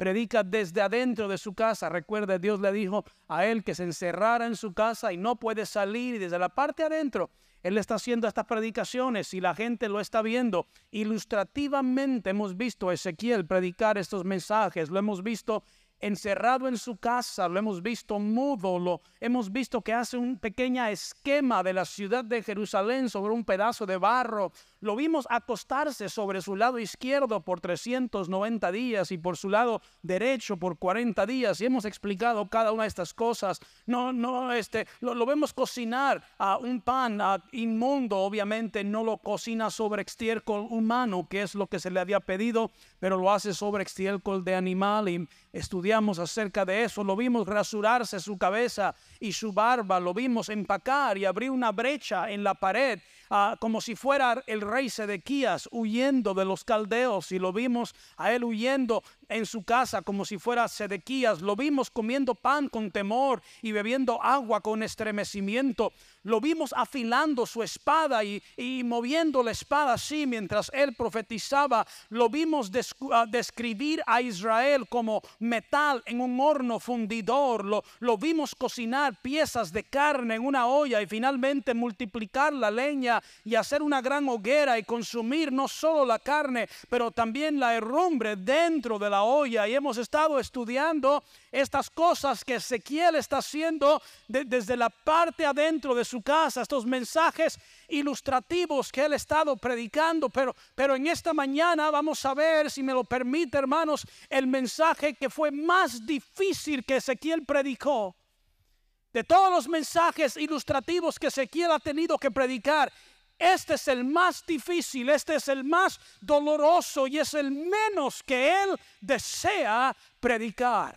predica desde adentro de su casa. Recuerde, Dios le dijo a él que se encerrara en su casa y no puede salir y desde la parte adentro. Él está haciendo estas predicaciones y la gente lo está viendo. Ilustrativamente hemos visto a Ezequiel predicar estos mensajes, lo hemos visto encerrado en su casa, lo hemos visto mudo, lo hemos visto que hace un pequeño esquema de la ciudad de Jerusalén sobre un pedazo de barro, lo vimos acostarse sobre su lado izquierdo por 390 días y por su lado derecho por 40 días y hemos explicado cada una de estas cosas. No, no, este, lo, vemos cocinar a un pan inmundo, obviamente no lo cocina sobre estiércol humano, que es lo que se le había pedido, pero lo hace sobre estiércol de animal estudiamos acerca de eso. Lo vimos rasurarse su cabeza y su barba, lo vimos empacar y abrir una brecha en la pared Ah, como si fuera el rey Sedequías huyendo de los caldeos y lo vimos a él huyendo en su casa como si fuera Sedequías. Lo vimos comiendo pan con temor y bebiendo agua con estremecimiento. Lo vimos afilando su espada y, moviendo la espada así mientras él profetizaba. Lo vimos ah, describir a Israel como metal en un horno fundidor. Lo, lo vimos cocinar piezas de carne en una olla y finalmente multiplicar la leña y hacer una gran hoguera y consumir no solo la carne, pero también la herrumbre dentro de la olla y hemos estado estudiando estas cosas que Ezequiel está haciendo desde la parte adentro de su casa, estos mensajes ilustrativos que él ha estado predicando, pero, pero en esta mañana vamos a ver, si me lo permite hermanos, el mensaje que fue más difícil que Ezequiel predicó. De todos los mensajes ilustrativos que Ezequiel ha tenido que predicar, este es el más difícil, este es el más doloroso y es el menos que Él desea predicar.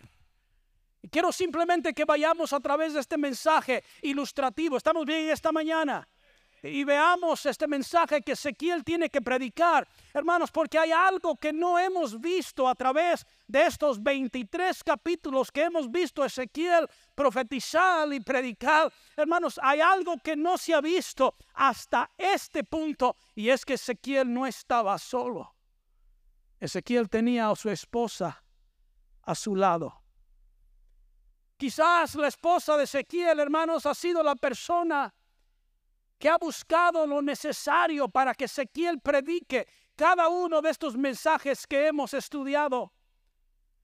Y quiero simplemente que vayamos a través de este mensaje ilustrativo. ¿Estamos bien esta mañana? Y veamos este mensaje que Ezequiel tiene que predicar, hermanos, porque hay algo que no hemos visto a través de estos 23 capítulos que hemos visto Ezequiel profetizar y predicar. Hermanos, hay algo que no se ha visto hasta este punto y es que Ezequiel no estaba solo. Ezequiel tenía a su esposa a su lado. Quizás la esposa de Ezequiel, hermanos, ha sido la persona que ha buscado lo necesario para que Ezequiel predique cada uno de estos mensajes que hemos estudiado.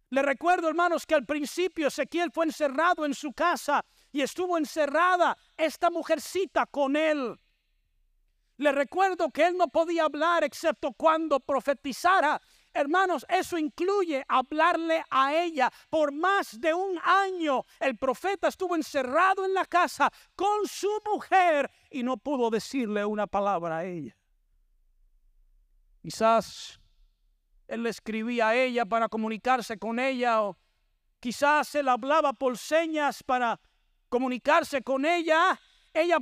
Le recuerdo, hermanos, que al principio Ezequiel fue encerrado en su casa y estuvo encerrada esta mujercita con él. Le recuerdo que él no podía hablar excepto cuando profetizara Hermanos, eso incluye hablarle a ella. Por más de un año el profeta estuvo encerrado en la casa con su mujer y no pudo decirle una palabra a ella. Quizás él le escribía a ella para comunicarse con ella o quizás él hablaba por señas para comunicarse con ella. Ella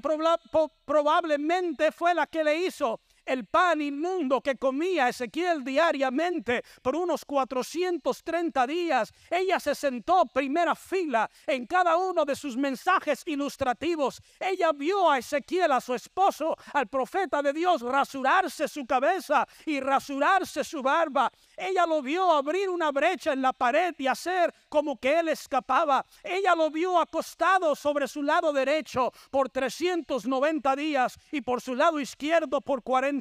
probablemente fue la que le hizo el pan inmundo que comía Ezequiel diariamente por unos 430 días. Ella se sentó primera fila en cada uno de sus mensajes ilustrativos. Ella vio a Ezequiel, a su esposo, al profeta de Dios, rasurarse su cabeza y rasurarse su barba. Ella lo vio abrir una brecha en la pared y hacer como que él escapaba. Ella lo vio acostado sobre su lado derecho por 390 días y por su lado izquierdo por 40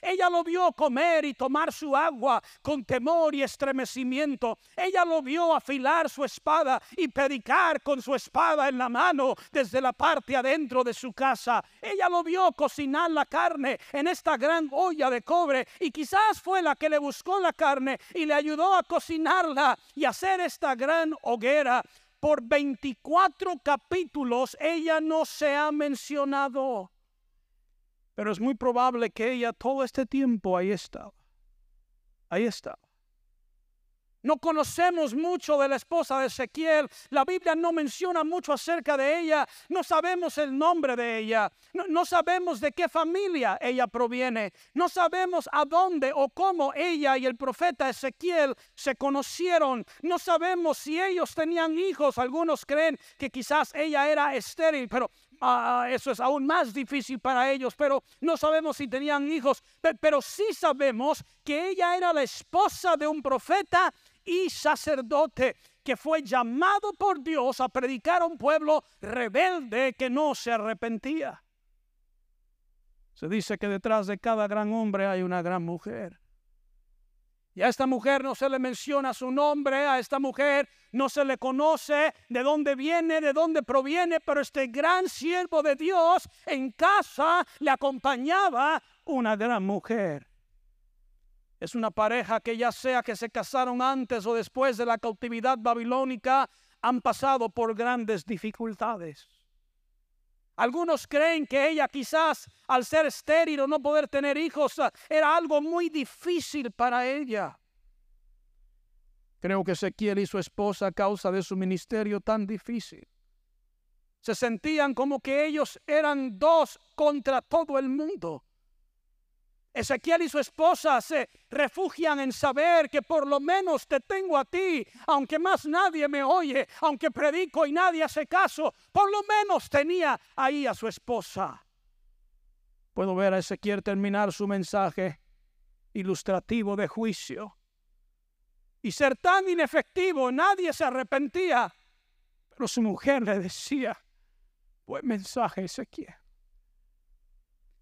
Ella lo vio comer y tomar su agua con temor y estremecimiento. Ella lo vio afilar su espada y predicar con su espada en la mano desde la parte adentro de su casa. Ella lo vio cocinar la carne en esta gran olla de cobre y quizás fue la que le buscó la carne y le ayudó a cocinarla y hacer esta gran hoguera. Por 24 capítulos ella no se ha mencionado. Pero es muy probable que ella todo este tiempo ahí estaba. Ahí estaba. No conocemos mucho de la esposa de Ezequiel. La Biblia no menciona mucho acerca de ella. No sabemos el nombre de ella. No, sabemos de qué familia ella proviene. No sabemos a dónde o cómo ella y el profeta Ezequiel se conocieron. No sabemos si ellos tenían hijos. Algunos creen que quizás ella era estéril, pero Ah, eso es aún más difícil para ellos, pero no sabemos si tenían hijos, pero sí sabemos que ella era la esposa de un profeta y sacerdote que fue llamado por Dios a predicar a un pueblo rebelde que no se arrepentía. Se dice que detrás de cada gran hombre hay una gran mujer. Y a esta mujer no se le menciona su nombre, a esta mujer no se le conoce de dónde viene, de dónde proviene, pero este gran siervo de Dios en casa le acompañaba una gran mujer. Es una pareja que ya sea que se casaron antes o después de la cautividad babilónica, han pasado por grandes dificultades. Algunos creen que ella quizás al ser estéril o no poder tener hijos era algo muy difícil para ella. Creo que Ezequiel y su esposa a causa de su ministerio tan difícil se sentían como que ellos eran dos contra todo el mundo. Ezequiel y su esposa se refugian en saber que por lo menos te tengo a ti, aunque más nadie me oye, aunque predico y nadie hace caso, por lo menos tenía ahí a su esposa. Puedo ver a Ezequiel terminar su mensaje ilustrativo de juicio y ser tan inefectivo, nadie se arrepentía, pero su mujer le decía, buen mensaje Ezequiel.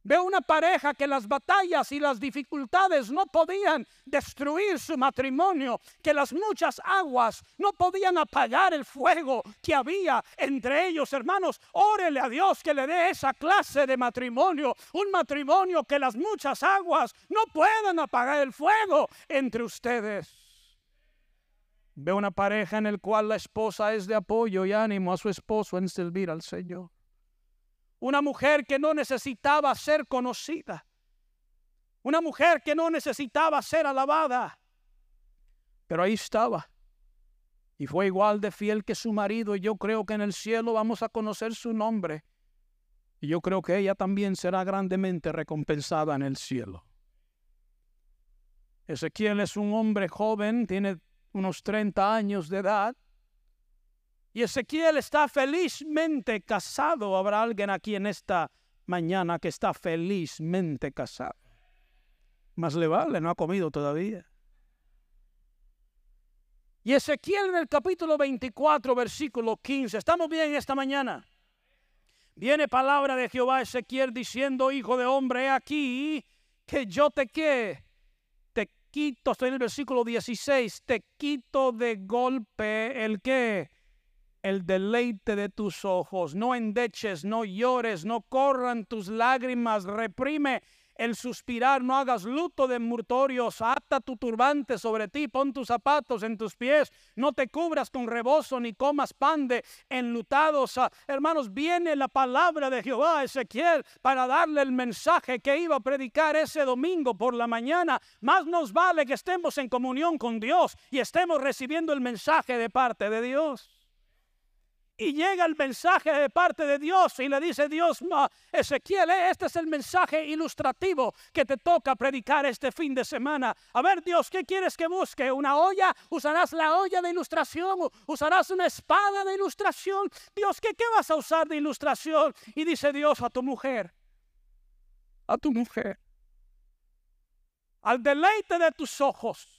Veo una pareja que las batallas y las dificultades no podían destruir su matrimonio, que las muchas aguas no podían apagar el fuego que había entre ellos. Hermanos, órele a Dios que le dé esa clase de matrimonio, un matrimonio que las muchas aguas no puedan apagar el fuego entre ustedes. Veo una pareja en la cual la esposa es de apoyo y ánimo a su esposo en servir al Señor. Una mujer que no necesitaba ser conocida. Una mujer que no necesitaba ser alabada. Pero ahí estaba. Y fue igual de fiel que su marido. Y yo creo que en el cielo vamos a conocer su nombre. Y yo creo que ella también será grandemente recompensada en el cielo. Ezequiel es un hombre joven, tiene unos 30 años de edad. Y Ezequiel está felizmente casado. ¿Habrá alguien aquí en esta mañana que está felizmente casado? Más le vale, no ha comido todavía. Y Ezequiel en el capítulo 24, versículo 15. ¿Estamos bien esta mañana? Viene palabra de Jehová a Ezequiel diciendo, hijo de hombre, he aquí que yo te que te quito, estoy en el versículo 16, te quito de golpe el que el deleite de tus ojos. No endeches, no llores, no corran tus lágrimas, reprime el suspirar, no hagas luto de murtorios, ata tu turbante sobre ti, pon tus zapatos en tus pies, no te cubras con rebozo ni comas pan de enlutados. Ah, hermanos, viene la palabra de Jehová Ezequiel para darle el mensaje que iba a predicar ese domingo por la mañana. Más nos vale que estemos en comunión con Dios y estemos recibiendo el mensaje de parte de Dios. Y llega el mensaje de parte de Dios y le dice Dios, Ezequiel, eh, este es el mensaje ilustrativo que te toca predicar este fin de semana. A ver Dios, ¿qué quieres que busque? ¿Una olla? ¿Usarás la olla de ilustración? ¿Usarás una espada de ilustración? Dios, ¿qué, qué vas a usar de ilustración? Y dice Dios a tu mujer, a tu mujer, al deleite de tus ojos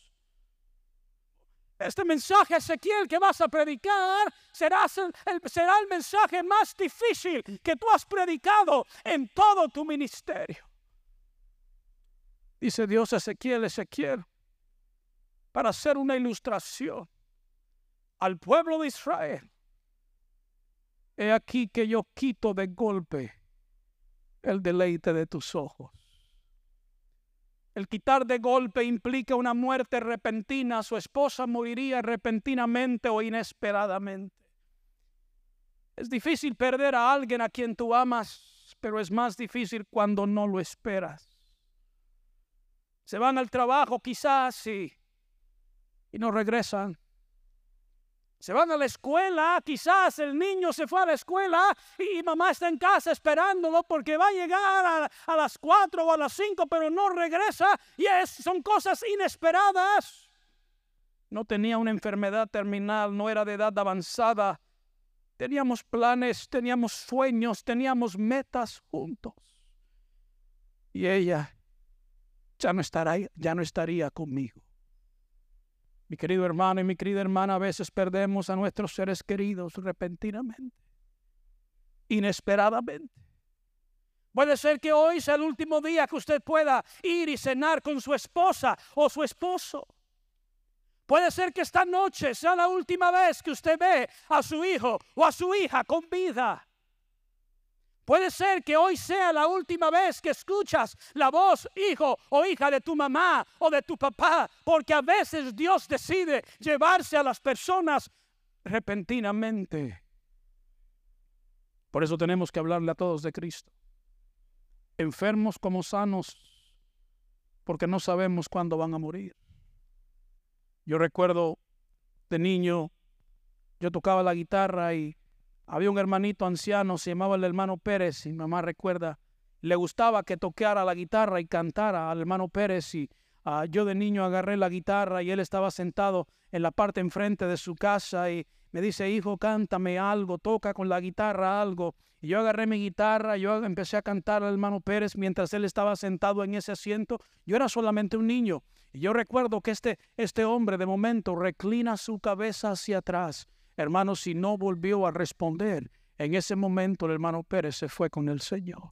este mensaje, Ezequiel, que vas a predicar, será el, mensaje más difícil que tú has predicado en todo tu ministerio. Dice Dios a Ezequiel, Ezequiel, para hacer una ilustración al pueblo de Israel. He aquí que yo quito de golpe el deleite de tus ojos el quitar de golpe implica una muerte repentina. Su esposa moriría repentinamente o inesperadamente. Es difícil perder a alguien a quien tú amas, pero es más difícil cuando no lo esperas. Se van al trabajo quizás y, y no regresan. Se van a la escuela, quizás el niño se fue a la escuela y mamá está en casa esperándolo porque va a llegar a, las 4 o a las 5, pero no regresa y es, son cosas inesperadas. No tenía una enfermedad terminal, no era de edad avanzada. Teníamos planes, teníamos sueños, teníamos metas juntos. Y ella ya no, estará, ya no estaría conmigo. Mi querido hermano y mi querida hermana, a veces perdemos a nuestros seres queridos repentinamente, inesperadamente. Puede ser que hoy sea el último día que usted pueda ir y cenar con su esposa o su esposo. Puede ser que esta noche sea la última vez que usted ve a su hijo o a su hija con vida. Puede ser que hoy sea la última vez que escuchas la voz, hijo o hija de tu mamá o de tu papá, porque a veces Dios decide llevarse a las personas repentinamente. Por eso tenemos que hablarle a todos de Cristo. Enfermos como sanos, porque no sabemos cuándo van a morir. Yo recuerdo de niño, yo tocaba la guitarra y había un hermanito anciano, se llamaba el hermano Pérez, y mamá recuerda, le gustaba que tocara la guitarra y cantara al hermano Pérez. Y ah, yo de niño agarré la guitarra y él estaba sentado en la parte enfrente de su casa y me dice, hijo, cántame algo, toca con la guitarra algo. Y yo agarré mi guitarra, yo empecé a cantar al hermano Pérez mientras él estaba sentado en ese asiento. Yo era solamente un niño. Y yo recuerdo que este, este hombre de momento reclina su cabeza hacia atrás Hermano, si no volvió a responder, en ese momento el hermano Pérez se fue con el Señor.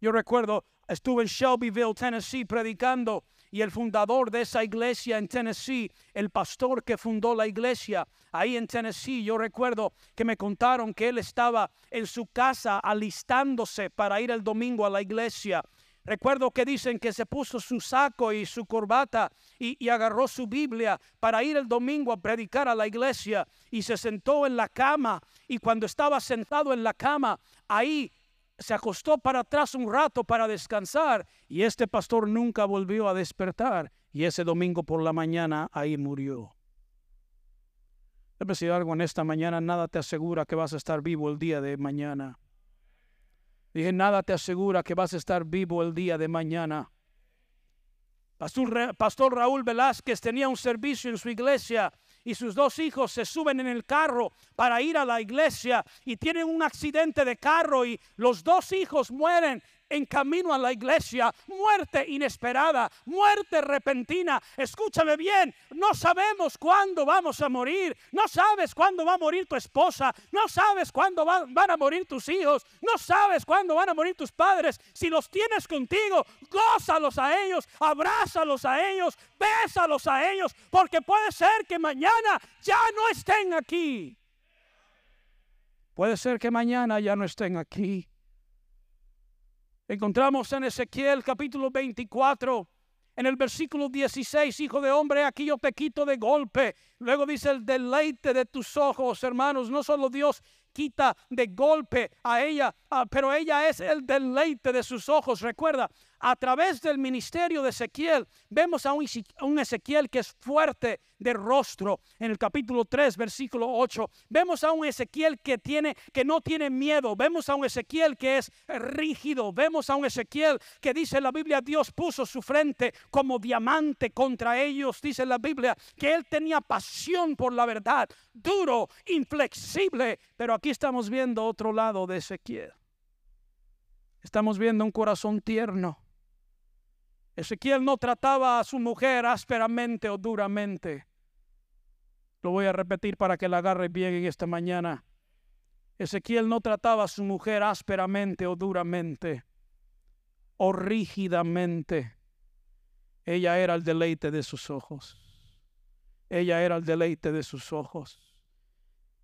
Yo recuerdo, estuve en Shelbyville, Tennessee, predicando y el fundador de esa iglesia en Tennessee, el pastor que fundó la iglesia ahí en Tennessee, yo recuerdo que me contaron que él estaba en su casa alistándose para ir el domingo a la iglesia Recuerdo que dicen que se puso su saco y su corbata y, agarró su Biblia para ir el domingo a predicar a la iglesia y se sentó en la cama y cuando estaba sentado en la cama, ahí se acostó para atrás un rato para descansar y este pastor nunca volvió a despertar y ese domingo por la mañana ahí murió. Debe decir algo en esta mañana, nada te asegura que vas a estar vivo el día de mañana. Dije, nada te asegura que vas a estar vivo el día de mañana. Pastor, Raúl Velázquez tenía un servicio en su iglesia y sus dos hijos se suben en el carro para ir a la iglesia y tienen un accidente de carro y los dos hijos mueren en camino a la iglesia, muerte inesperada, muerte repentina. Escúchame bien, no sabemos cuándo vamos a morir, no sabes cuándo va a morir tu esposa, no sabes cuándo van, a morir tus hijos, no sabes cuándo van a morir tus padres. Si los tienes contigo, gózalos a ellos, abrázalos a ellos, bésalos a ellos, porque puede ser que mañana ya no estén aquí. Puede ser que mañana ya no estén aquí. Encontramos en Ezequiel capítulo 24, en el versículo 16, hijo de hombre, aquí yo te quito de golpe. Luego dice el deleite de tus ojos, hermanos. No solo Dios quita de golpe a ella, ah, pero ella es el deleite de sus ojos. Recuerda, a través del ministerio de Ezequiel, vemos a un, Ezequiel que es fuerte de rostro. En el capítulo 3, versículo 8, vemos a un Ezequiel que, tiene, que no tiene miedo. Vemos a un Ezequiel que es rígido. Vemos a un Ezequiel que dice la Biblia, Dios puso su frente como diamante contra ellos. Dice la Biblia que él tenía pasión por la verdad, duro, inflexible. Pero aquí estamos viendo otro lado de Ezequiel. Estamos viendo un corazón tierno Ezequiel no trataba a su mujer ásperamente o duramente. Lo voy a repetir para que la agarre bien en esta mañana. Ezequiel no trataba a su mujer ásperamente o duramente o rígidamente. Ella era el deleite de sus ojos. Ella era el deleite de sus ojos.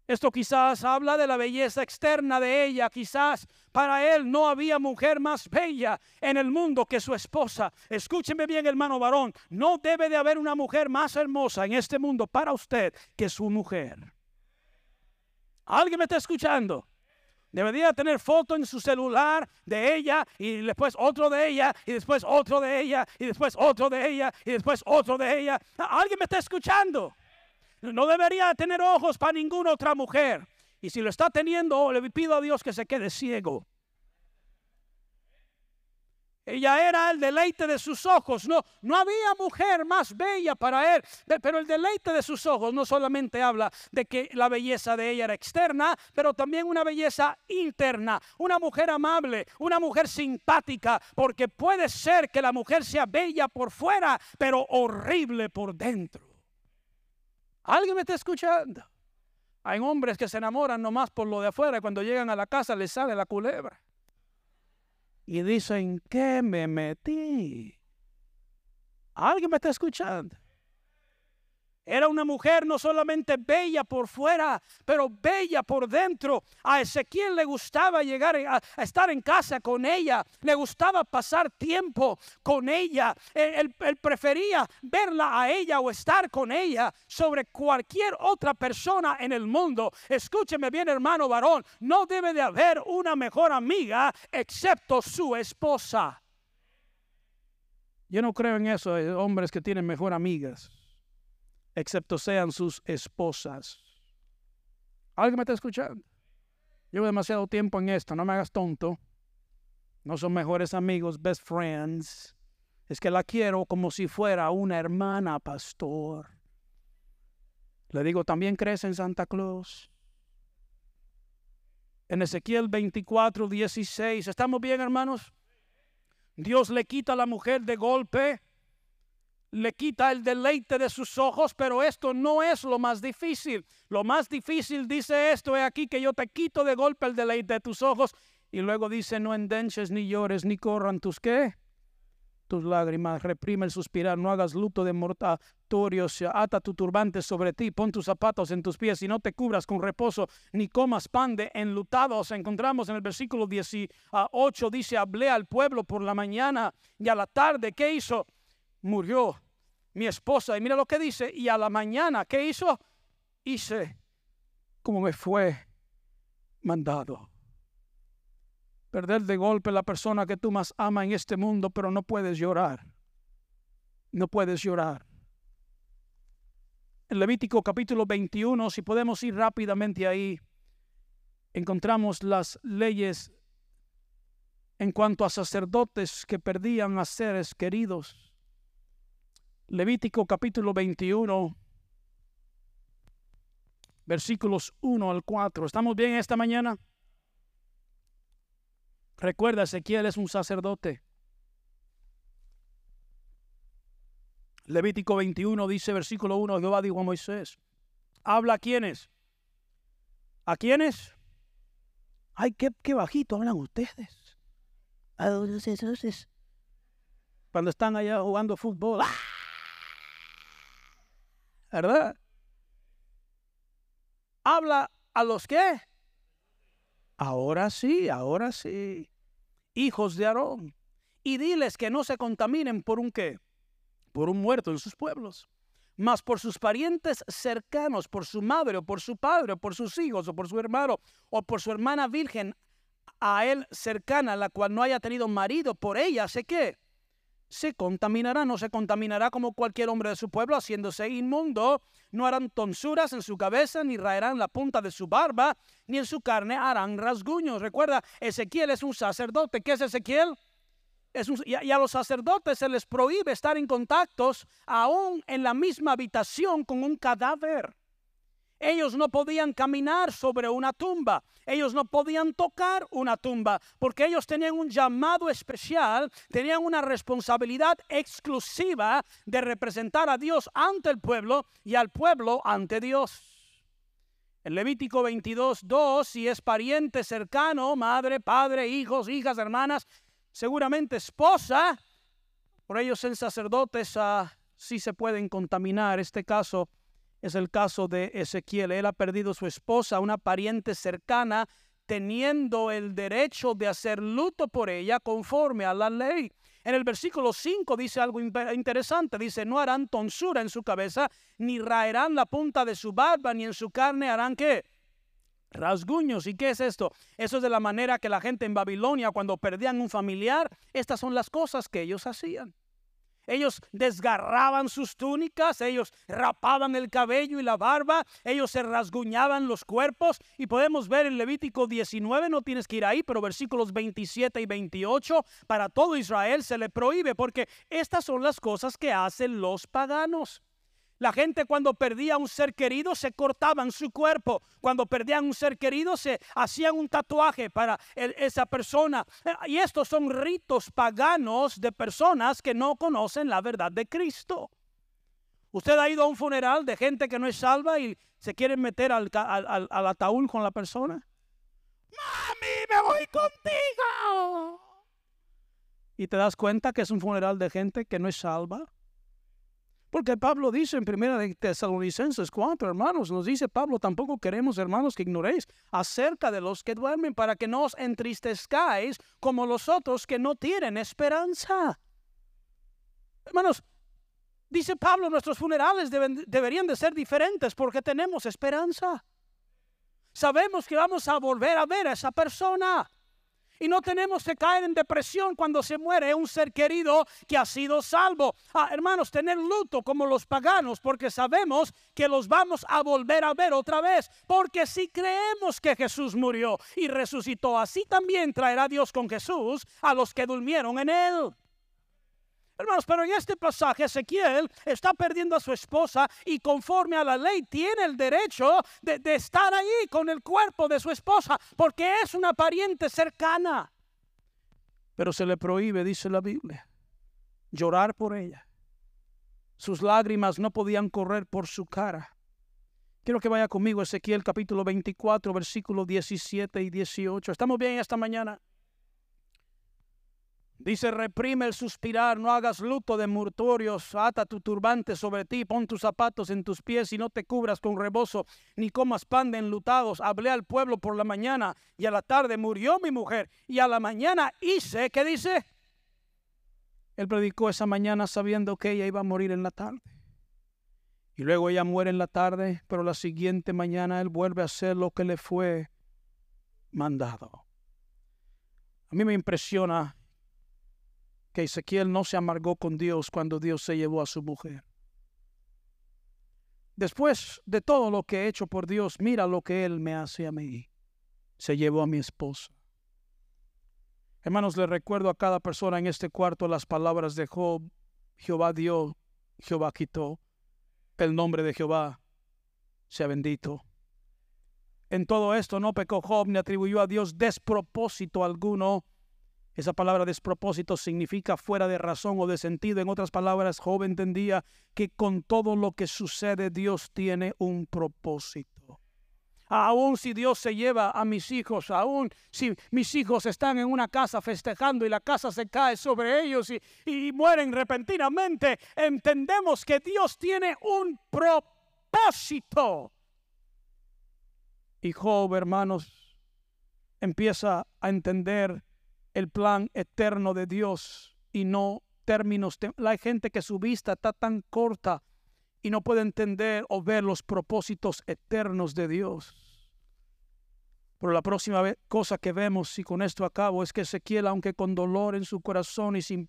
Esto quizás habla de la belleza externa de ella. Quizás para él no había mujer más bella en el mundo que su esposa. Escúcheme bien, hermano varón. No debe de haber una mujer más hermosa en este mundo para usted que su mujer. ¿Alguien me está escuchando? Debería tener foto en su celular de ella y después otro de ella y después otro de ella y después otro de ella y después otro de ella. ¿Alguien me está escuchando? No debería tener ojos para ninguna otra mujer. Y si lo está teniendo, le pido a Dios que se quede ciego. ella era el deleite de sus ojos. No, no había mujer más bella para él. Pero el deleite de sus ojos no solamente habla de que la belleza de ella era externa, pero también una belleza interna. Una mujer amable, una mujer simpática, porque puede ser que la mujer sea bella por fuera, pero horrible por dentro. ¿Alguien me está escuchando? Hay hombres que se enamoran nomás por lo de afuera y cuando llegan a la casa les sale la culebra y dicen, ¿qué me metí? ¿Alguien me está escuchando? Era una mujer no solamente bella por fuera, pero bella por dentro. A Ezequiel le gustaba llegar a, estar en casa con ella, le gustaba pasar tiempo con ella. Él, él, prefería verla a ella o estar con ella sobre cualquier otra persona en el mundo. Escúcheme bien, hermano varón, no debe de haber una mejor amiga excepto su esposa. Yo no creo en eso, eh, hombres que tienen mejor amigas excepto sean sus esposas. ¿Alguien me está escuchando? Llevo demasiado tiempo en esto, no me hagas tonto. No son mejores amigos, best friends. Es que la quiero como si fuera una hermana, pastor. Le digo, también crees en Santa Claus. En Ezequiel 24, 16. ¿Estamos bien, hermanos? Dios le quita a la mujer de golpe le quita el deleite de sus ojos, pero esto no es lo más difícil. Lo más difícil dice esto, es aquí que yo te quito de golpe el deleite de tus ojos. Y luego dice, no endenches ni llores ni corran tus qué. Tus lágrimas, reprime el suspirar, no hagas luto de mortatorios, ata tu turbante sobre ti, pon tus zapatos en tus pies y no te cubras con reposo, ni comas pan de enlutados. Encontramos en el versículo 18, dice, hablé al pueblo por la mañana y a la tarde, ¿qué hizo? Murió mi esposa. Y mira lo que dice, y a la mañana, ¿qué hizo? Hice como me fue mandado. Perder de golpe la persona que tú más amas en este mundo, pero no puedes llorar. No puedes llorar. En Levítico capítulo 21, si podemos ir rápidamente ahí, encontramos las leyes en cuanto a sacerdotes que perdían a seres queridos. Levítico capítulo 21, versículos 1 al 4. ¿Estamos bien esta mañana? Recuerda, Ezequiel es un sacerdote. Levítico 21 dice, versículo 1, Jehová dijo a Moisés, habla a quiénes. ¿A quiénes? Ay, qué, bajito hablan ustedes. Cuando están allá jugando fútbol. ¡ah! ¿Verdad? Habla a los que. Ahora sí, ahora sí. Hijos de Aarón. Y diles que no se contaminen por un qué. Por un muerto en sus pueblos. Mas por sus parientes cercanos, por su madre o por su padre o por sus hijos o por su hermano o por su hermana virgen a él cercana, la cual no haya tenido marido, por ella sé que se contaminará, no se contaminará como cualquier hombre de su pueblo, haciéndose inmundo. No harán tonsuras en su cabeza, ni raerán la punta de su barba, ni en su carne harán rasguños. Recuerda, Ezequiel es un sacerdote. ¿Qué es Ezequiel? Y, a, y a los sacerdotes se les prohíbe estar en contactos aún en la misma habitación con un cadáver. Ellos no podían caminar sobre una tumba. Ellos no podían tocar una tumba porque ellos tenían un llamado especial, tenían una responsabilidad exclusiva de representar a Dios ante el pueblo y al pueblo ante Dios. En Levítico 22, 2, si es pariente cercano, madre, padre, hijos, hijas, hermanas, seguramente esposa, por ellos en sacerdotes uh, sí se pueden contaminar. Este caso es el caso de Ezequiel. Él ha perdido su esposa, una pariente cercana, teniendo el derecho de hacer luto por ella conforme a la ley. En el versículo 5 dice algo interesante, dice, no harán tonsura en su cabeza, ni raerán la punta de su barba, ni en su carne harán qué? Rasguños. ¿Y qué es esto? Eso es de la manera que la gente en Babilonia, cuando perdían un familiar, estas son las cosas que ellos hacían. Ellos desgarraban sus túnicas, ellos rapaban el cabello y la barba, ellos se rasguñaban los cuerpos y podemos ver en Levítico 19, no tienes que ir ahí, pero versículos 27 y 28, para todo Israel se le prohíbe porque estas son las cosas que hacen los paganos. La gente cuando perdía un ser querido se cortaban su cuerpo. Cuando perdían un ser querido se hacían un tatuaje para esa persona. Y estos son ritos paganos de personas que no conocen la verdad de Cristo. Usted ha ido a un funeral de gente que no es salva y se quieren meter al, al, al ataúd con la persona. Mami, me voy contigo. Y te das cuenta que es un funeral de gente que no es salva. Porque Pablo dice en primera de Tesalonicenses 4, hermanos, nos dice Pablo, tampoco queremos, hermanos, que ignoréis acerca de los que duermen para que no os entristezcáis como los otros que no tienen esperanza. Hermanos, dice Pablo, nuestros funerales deberían de ser diferentes porque tenemos esperanza. Sabemos que vamos a volver a ver a esa persona. Y no tenemos que caer en depresión cuando se muere un ser querido que ha sido salvo. Ah, hermanos, tener luto como los paganos porque sabemos que los vamos a volver a ver otra vez. Porque si creemos que Jesús murió y resucitó, así también traerá Dios con Jesús a los que durmieron en él. Hermanos, pero en este pasaje Ezequiel está perdiendo a su esposa y conforme a la ley tiene el derecho de, estar ahí con el cuerpo de su esposa porque es una pariente cercana. Pero se le prohíbe, dice la Biblia, llorar por ella. Sus lágrimas no podían correr por su cara. Quiero que vaya conmigo Ezequiel capítulo 24, versículos 17 y 18. ¿Estamos bien esta mañana? Dice, reprime el suspirar, no hagas luto de mortorios, ata tu turbante sobre ti, pon tus zapatos en tus pies y no te cubras con rebozo, ni comas pan de enlutados. Hablé al pueblo por la mañana y a la tarde murió mi mujer y a la mañana hice, ¿qué dice? Él predicó esa mañana sabiendo que ella iba a morir en la tarde. Y luego ella muere en la tarde, pero la siguiente mañana él vuelve a hacer lo que le fue mandado. A mí me impresiona que Ezequiel no se amargó con Dios cuando Dios se llevó a su mujer. Después de todo lo que he hecho por Dios, mira lo que Él me hace a mí. Se llevó a mi esposa. Hermanos, le recuerdo a cada persona en este cuarto las palabras de Job. Jehová dio, Jehová quitó. El nombre de Jehová sea bendito. En todo esto no pecó Job ni atribuyó a Dios despropósito alguno esa palabra despropósito significa fuera de razón o de sentido. En otras palabras, Job entendía que con todo lo que sucede Dios tiene un propósito. Aún si Dios se lleva a mis hijos, aún si mis hijos están en una casa festejando y la casa se cae sobre ellos y, y mueren repentinamente, entendemos que Dios tiene un propósito. Y Job, hermanos, empieza a entender el plan eterno de Dios y no términos. Hay gente que su vista está tan corta y no puede entender o ver los propósitos eternos de Dios. Pero la próxima cosa que vemos, y con esto acabo, es que Ezequiel, aunque con dolor en su corazón y sin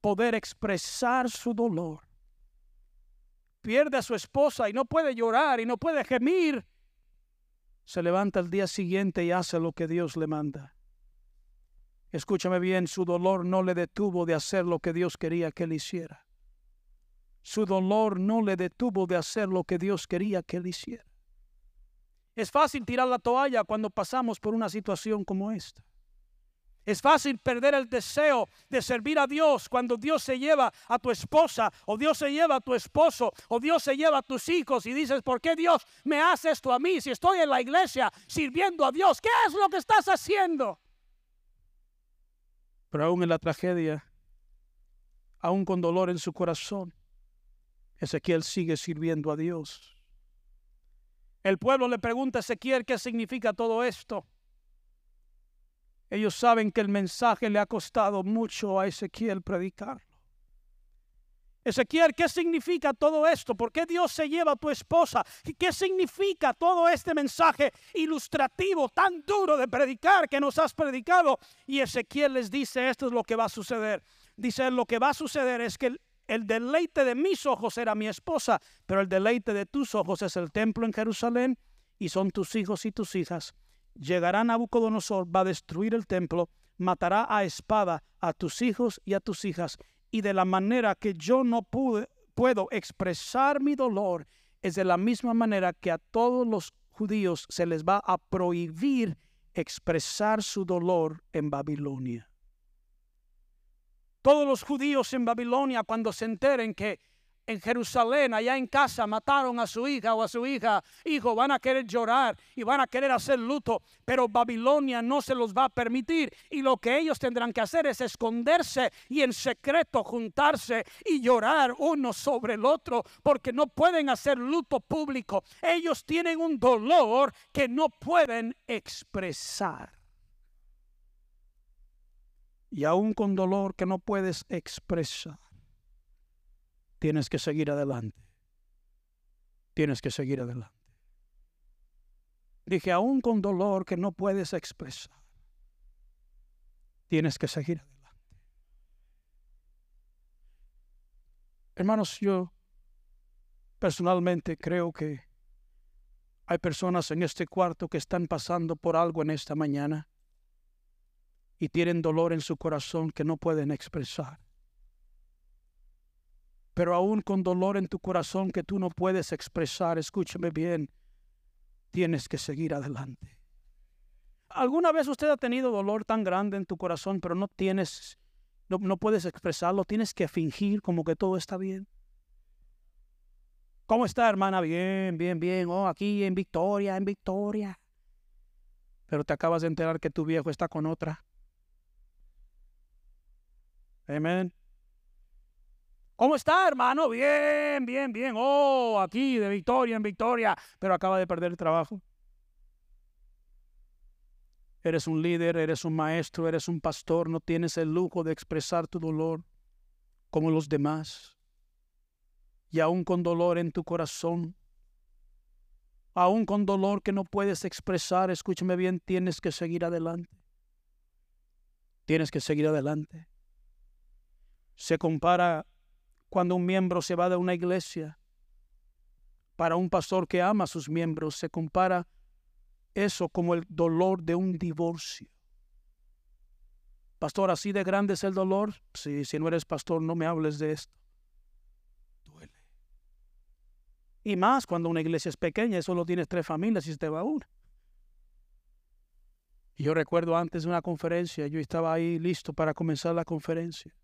poder expresar su dolor, pierde a su esposa y no puede llorar y no puede gemir, se levanta el día siguiente y hace lo que Dios le manda. Escúchame bien, su dolor no le detuvo de hacer lo que Dios quería que él hiciera. Su dolor no le detuvo de hacer lo que Dios quería que él hiciera. Es fácil tirar la toalla cuando pasamos por una situación como esta. Es fácil perder el deseo de servir a Dios cuando Dios se lleva a tu esposa o Dios se lleva a tu esposo o Dios se lleva a tus hijos y dices, ¿por qué Dios me hace esto a mí si estoy en la iglesia sirviendo a Dios? ¿Qué es lo que estás haciendo? Pero aún en la tragedia, aún con dolor en su corazón, Ezequiel sigue sirviendo a Dios. El pueblo le pregunta a Ezequiel qué significa todo esto. Ellos saben que el mensaje le ha costado mucho a Ezequiel predicar. Ezequiel, ¿qué significa todo esto? ¿Por qué Dios se lleva a tu esposa? ¿Qué significa todo este mensaje ilustrativo tan duro de predicar que nos has predicado? Y Ezequiel les dice, esto es lo que va a suceder. Dice, lo que va a suceder es que el deleite de mis ojos era mi esposa, pero el deleite de tus ojos es el templo en Jerusalén y son tus hijos y tus hijas. Llegará Nabucodonosor, va a destruir el templo, matará a espada a tus hijos y a tus hijas, y de la manera que yo no pude, puedo expresar mi dolor, es de la misma manera que a todos los judíos se les va a prohibir expresar su dolor en Babilonia. Todos los judíos en Babilonia, cuando se enteren que en Jerusalén, allá en casa, mataron a su hija o a su hija, hijo, van a querer llorar y van a querer hacer luto, pero Babilonia no se los va a permitir y lo que ellos tendrán que hacer es esconderse y en secreto juntarse y llorar uno sobre el otro, porque no pueden hacer luto público. Ellos tienen un dolor que no pueden expresar. Y aún con dolor que no puedes expresar tienes que seguir adelante. Tienes que seguir adelante. Dije, aún con dolor que no puedes expresar, tienes que seguir adelante. Hermanos, yo personalmente creo que hay personas en este cuarto que están pasando por algo en esta mañana y tienen dolor en su corazón que no pueden expresar pero aún con dolor en tu corazón que tú no puedes expresar, escúchame bien, tienes que seguir adelante. ¿Alguna vez usted ha tenido dolor tan grande en tu corazón, pero no tienes, no, no puedes expresarlo? Tienes que fingir como que todo está bien. ¿Cómo está, hermana? Bien, bien, bien. Oh, aquí en Victoria, en Victoria. Pero te acabas de enterar que tu viejo está con otra. Amén. ¿Cómo está, hermano? Bien, bien, bien. Oh, aquí de victoria en victoria, pero acaba de perder el trabajo. Eres un líder, eres un maestro, eres un pastor, no tienes el lujo de expresar tu dolor como los demás. Y aún con dolor en tu corazón, aún con dolor que no puedes expresar, escúchame bien, tienes que seguir adelante. Tienes que seguir adelante. Se compara cuando un miembro se va de una iglesia. Para un pastor que ama a sus miembros se compara eso como el dolor de un divorcio. Pastor, así de grande es el dolor. Sí, si no eres pastor, no me hables de esto. Duele. Y más cuando una iglesia es pequeña solo tienes tres familias y se te va una. Yo recuerdo antes de una conferencia, yo estaba ahí listo para comenzar la conferencia.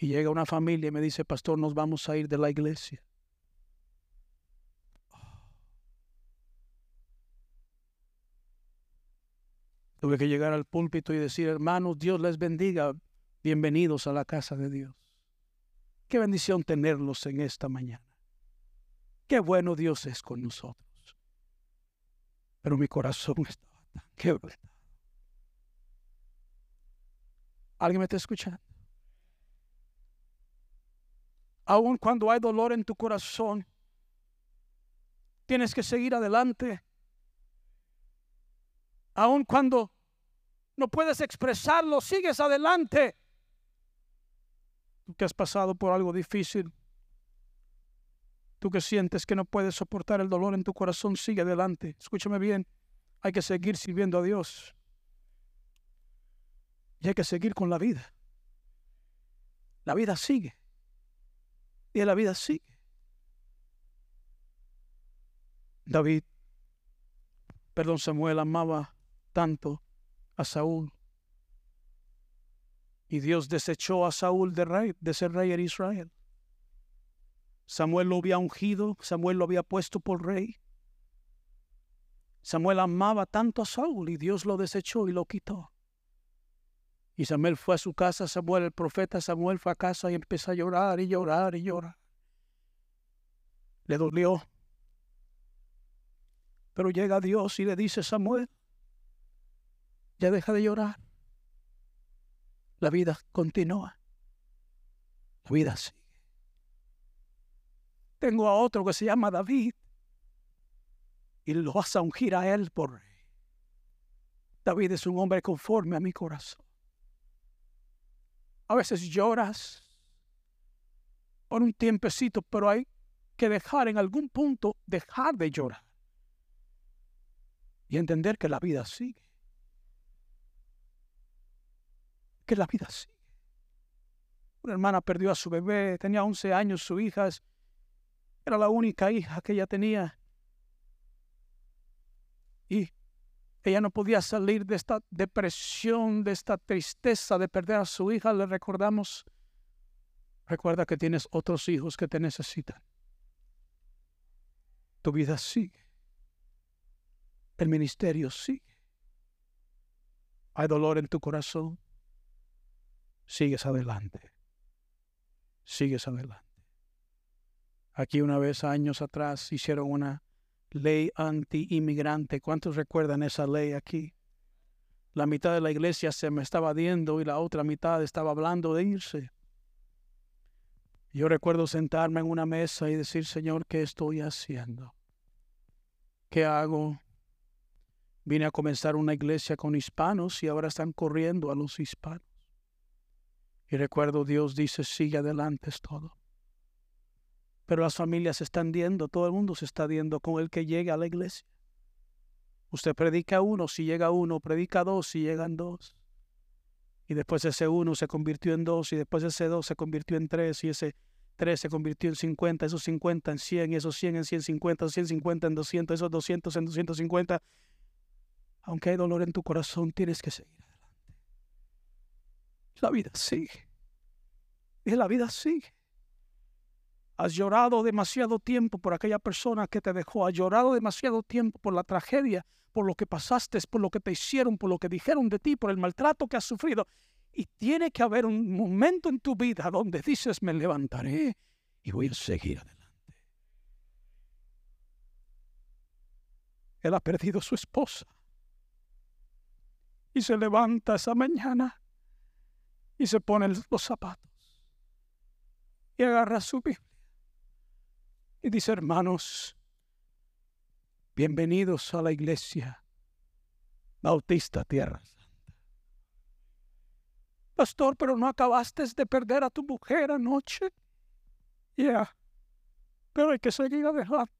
Y llega una familia y me dice, pastor, nos vamos a ir de la iglesia. Tuve que llegar al púlpito y decir, hermanos, Dios les bendiga, bienvenidos a la casa de Dios. Qué bendición tenerlos en esta mañana. Qué bueno Dios es con nosotros. Pero mi corazón estaba tan quebrantado. ¿Alguien me está escuchando? Aun cuando hay dolor en tu corazón, tienes que seguir adelante. Aun cuando no puedes expresarlo, sigues adelante. Tú que has pasado por algo difícil, tú que sientes que no puedes soportar el dolor en tu corazón, sigue adelante. Escúchame bien, hay que seguir sirviendo a Dios. Y hay que seguir con la vida. La vida sigue y la vida sigue. David, perdón, Samuel amaba tanto a Saúl. Y Dios desechó a Saúl de, rey, de ser rey en Israel. Samuel lo había ungido, Samuel lo había puesto por rey. Samuel amaba tanto a Saúl y Dios lo desechó y lo quitó. Y Samuel fue a su casa, Samuel, el profeta Samuel fue a casa y empezó a llorar y llorar y llorar. Le dolió. Pero llega Dios y le dice, Samuel, ya deja de llorar. La vida continúa. La vida sigue. Tengo a otro que se llama David y lo vas a ungir a él por rey. David es un hombre conforme a mi corazón. A veces lloras, por un tiempecito, pero hay que dejar en algún punto, dejar de llorar y entender que la vida sigue. Que la vida sigue. Una hermana perdió a su bebé, tenía 11 años, su hija era la única hija que ella tenía. Y ella no podía salir de esta depresión, de esta tristeza de perder a su hija. Le recordamos, recuerda que tienes otros hijos que te necesitan. Tu vida sigue. El ministerio sigue. Hay dolor en tu corazón. Sigues adelante. Sigues adelante. Aquí una vez años atrás hicieron una ley anti-inmigrante. ¿Cuántos recuerdan esa ley aquí? La mitad de la iglesia se me estaba diendo y la otra mitad estaba hablando de irse. Yo recuerdo sentarme en una mesa y decir, Señor, ¿qué estoy haciendo? ¿Qué hago? Vine a comenzar una iglesia con hispanos y ahora están corriendo a los hispanos. Y recuerdo Dios dice, sigue adelante es todo. Pero las familias se están diendo, todo el mundo se está diendo con el que llegue a la iglesia. Usted predica uno, si llega uno, predica dos, si llegan dos. Y después ese uno se convirtió en dos, y después ese dos se convirtió en tres, y ese tres se convirtió en cincuenta, esos cincuenta en cien, y esos cien en ciento cincuenta, esos cincuenta en doscientos, esos doscientos en doscientos cincuenta. Aunque hay dolor en tu corazón, tienes que seguir adelante. La vida sigue. Y la vida sigue. Has llorado demasiado tiempo por aquella persona que te dejó. Has llorado demasiado tiempo por la tragedia, por lo que pasaste, por lo que te hicieron, por lo que dijeron de ti, por el maltrato que has sufrido. Y tiene que haber un momento en tu vida donde dices, me levantaré y voy a seguir adelante. Él ha perdido su esposa. Y se levanta esa mañana y se pone los zapatos y agarra su Biblia y dice, hermanos, bienvenidos a la iglesia Bautista Tierra Santa. Pastor, pero no acabaste de perder a tu mujer anoche. Ya, pero hay que seguir adelante.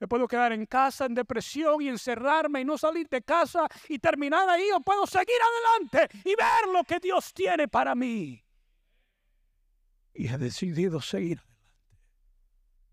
Me puedo quedar en casa en depresión y encerrarme y no salir de casa y terminar ahí o puedo seguir adelante y ver lo que Dios tiene para mí. Y he decidido seguir